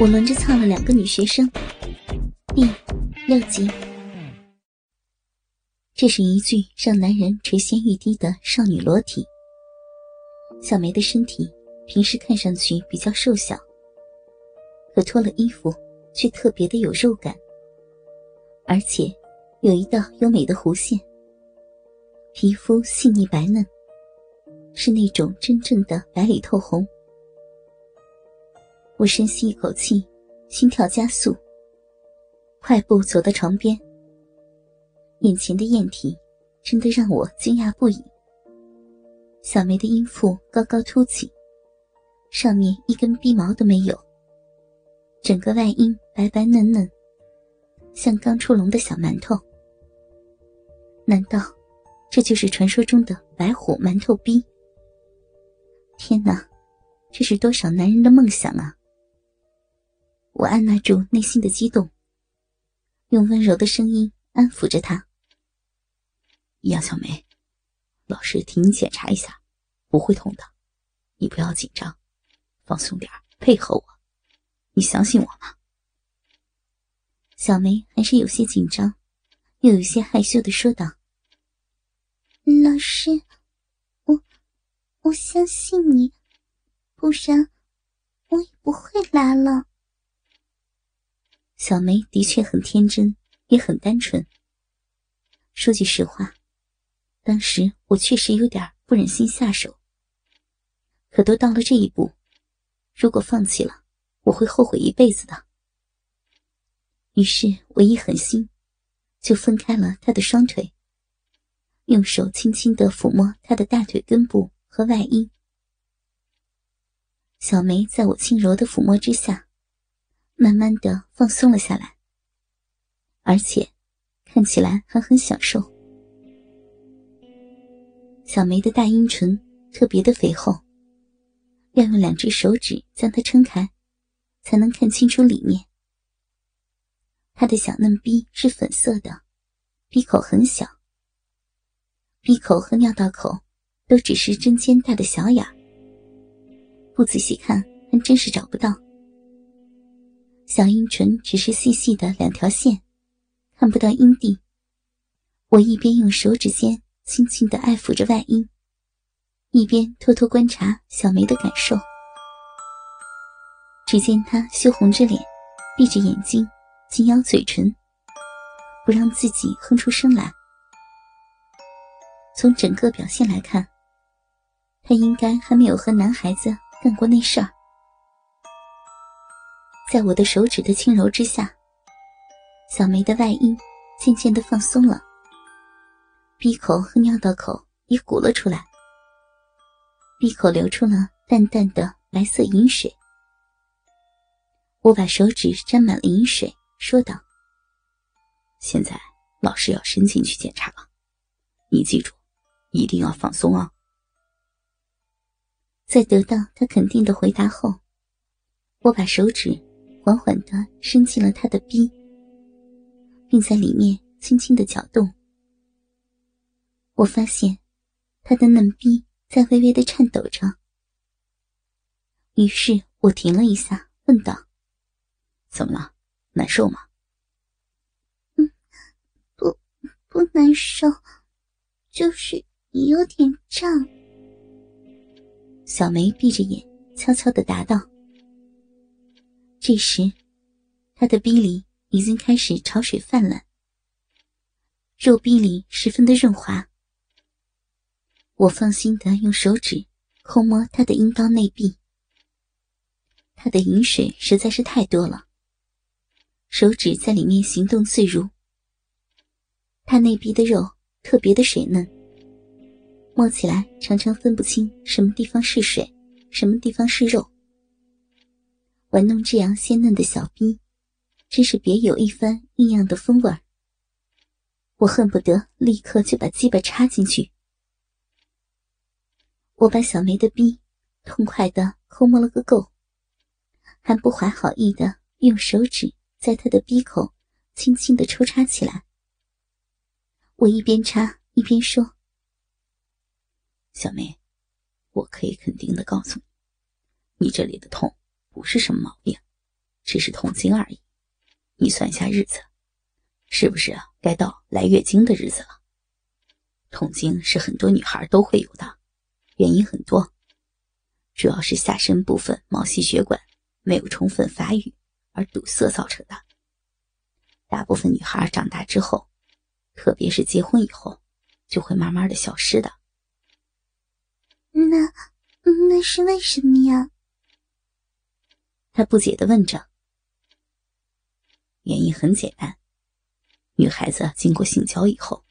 我轮着操了两个女学生，第六集。这是一具让男人垂涎欲滴的少女裸体。小梅的身体平时看上去比较瘦小，可脱了衣服却特别的有肉感，而且有一道优美的弧线，皮肤细腻白嫩，是那种真正的白里透红。我深吸一口气，心跳加速，快步走到床边。眼前的艳体真的让我惊讶不已。小梅的阴腹高高凸起，上面一根逼毛都没有，整个外阴白白嫩嫩，像刚出笼的小馒头。难道这就是传说中的白虎馒头逼？天哪，这是多少男人的梦想啊！我按捺住内心的激动，用温柔的声音安抚着他：“杨小梅，老师替你检查一下，不会痛的，你不要紧张，放松点配合我，你相信我吗？”小梅还是有些紧张，又有些害羞的说道：“老师，我我相信你，不然我也不会来了。”小梅的确很天真，也很单纯。说句实话，当时我确实有点不忍心下手。可都到了这一步，如果放弃了，我会后悔一辈子的。于是我一狠心，就分开了他的双腿，用手轻轻的抚摸他的大腿根部和外阴。小梅在我轻柔的抚摸之下。慢慢的放松了下来，而且看起来还很享受。小梅的大阴唇特别的肥厚，要用两只手指将它撑开，才能看清楚里面。她的小嫩逼是粉色的，鼻口很小，鼻口和尿道口都只是针尖大的小眼儿，不仔细看还真是找不到。小阴唇只是细细的两条线，看不到阴蒂。我一边用手指尖轻轻的爱抚着外阴，一边偷偷观察小梅的感受。只见她羞红着脸，闭着眼睛，紧咬嘴唇，不让自己哼出声来。从整个表现来看，她应该还没有和男孩子干过那事儿。在我的手指的轻柔之下，小梅的外阴渐渐的放松了，鼻口和尿道口也鼓了出来，鼻口流出了淡淡的白色饮水。我把手指沾满了饮水，说道：“现在老师要伸进去检查了，你记住，一定要放松啊！”在得到他肯定的回答后，我把手指。缓缓的伸进了他的逼，并在里面轻轻的搅动。我发现他的嫩逼在微微的颤抖着，于是我停了一下，问道：“怎么了？难受吗？”“嗯，不，不难受，就是有点胀。”小梅闭着眼，悄悄的答道。这时，他的逼里已经开始潮水泛滥，肉壁里十分的润滑。我放心的用手指抠摸他的阴道内壁，他的饮水实在是太多了，手指在里面行动自如。他内壁的肉特别的水嫩，摸起来常常分不清什么地方是水，什么地方是肉。玩弄这样鲜嫩的小逼，真是别有一番异样的风味儿。我恨不得立刻就把鸡巴插进去。我把小梅的逼痛快的抠摸了个够，还不怀好意的用手指在她的逼口轻轻的抽插起来。我一边插一边说：“小梅，我可以肯定的告诉你，你这里的痛。”不是什么毛病，只是痛经而已。你算一下日子，是不是该到来月经的日子了？痛经是很多女孩都会有的，原因很多，主要是下身部分毛细血管没有充分发育而堵塞造成的。大部分女孩长大之后，特别是结婚以后，就会慢慢的消失的。那那是为什么呀？他不解的问着。原因很简单，女孩子经过性交以后，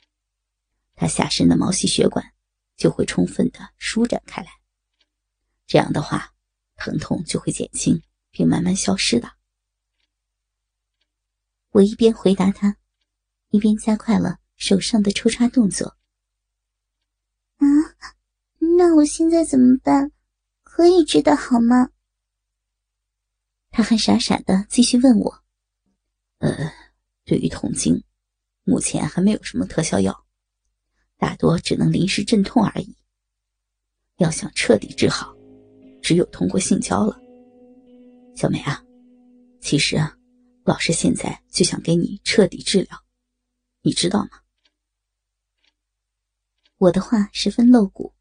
她下身的毛细血管就会充分的舒展开来，这样的话，疼痛就会减轻并慢慢消失的。我一边回答他，一边加快了手上的抽插动作。啊，那我现在怎么办？可以治得好吗？他还傻傻的继续问我。呃，对于痛经，目前还没有什么特效药，大多只能临时镇痛而已。要想彻底治好，只有通过性交了。小梅啊，其实啊，老师现在就想给你彻底治疗，你知道吗？我的话十分露骨，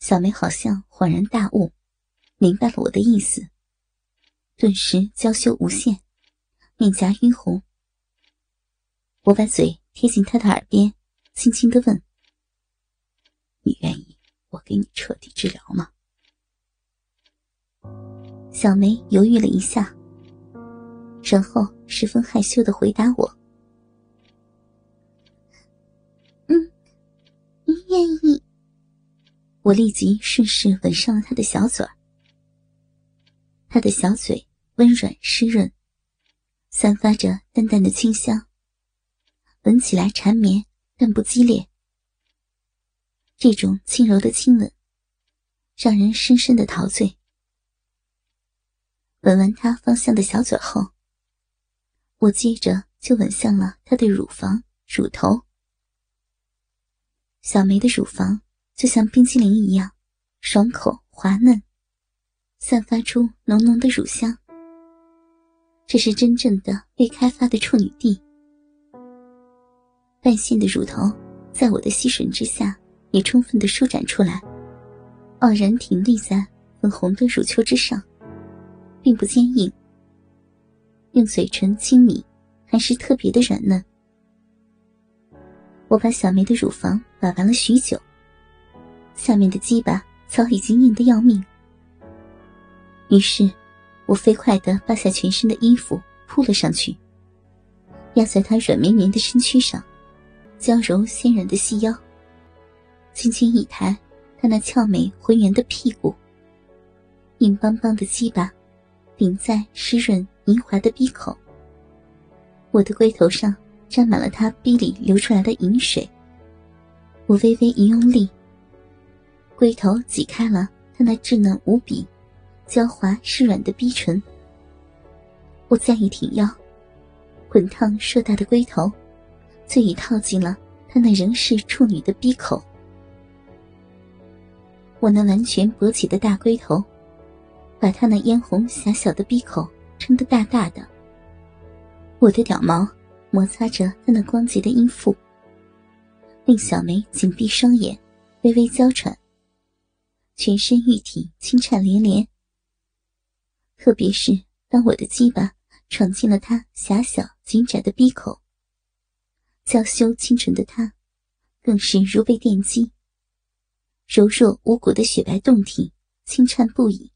小梅好像恍然大悟，明白了我的意思，顿时娇羞无限。面颊晕红，我把嘴贴近他的耳边，轻轻的问：“你愿意我给你彻底治疗吗？”小梅犹豫了一下，然后十分害羞的回答我：“嗯，愿意。”我立即顺势吻上了他的小嘴儿，他的小嘴温软湿润。散发着淡淡的清香，闻起来缠绵但不激烈。这种轻柔的亲吻，让人深深的陶醉。吻完他芳香的小嘴后，我接着就吻向了他的乳房、乳头。小梅的乳房就像冰淇淋一样，爽口滑嫩，散发出浓浓的乳香。这是真正的未开发的处女地，半线的乳头在我的吸吮之下也充分的舒展出来，傲然挺立在粉红的乳丘之上，并不坚硬。用嘴唇亲昵，还是特别的软嫩。我把小梅的乳房把玩了许久，下面的鸡巴早已经硬得要命，于是。我飞快地扒下全身的衣服，扑了上去，压在他软绵绵的身躯上，娇柔纤软的细腰，轻轻一抬他那俏美浑圆的屁股，硬邦邦的鸡巴顶在湿润莹滑的鼻口。我的龟头上沾满了他逼里流出来的饮水，我微微一用力，龟头挤开了他那稚嫩无比。娇滑湿软的逼唇，我再一挺腰，滚烫硕大的龟头，就已套进了他那仍是处女的逼口。我那完全勃起的大龟头，把他那嫣红狭小的逼口撑得大大的。我的屌毛摩擦着他那光洁的阴腹，令小梅紧闭双眼，微微娇喘，全身玉体轻颤连连。特别是当我的鸡巴闯进了他狭小紧窄的鼻口，娇羞清纯的他，更是如被电击。柔弱无骨的雪白胴体轻颤不已，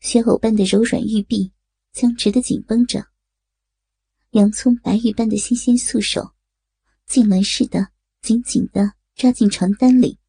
雪藕般的柔软玉臂僵直的紧绷着，洋葱白玉般的新鲜素手，痉挛似的紧紧的抓进床单里。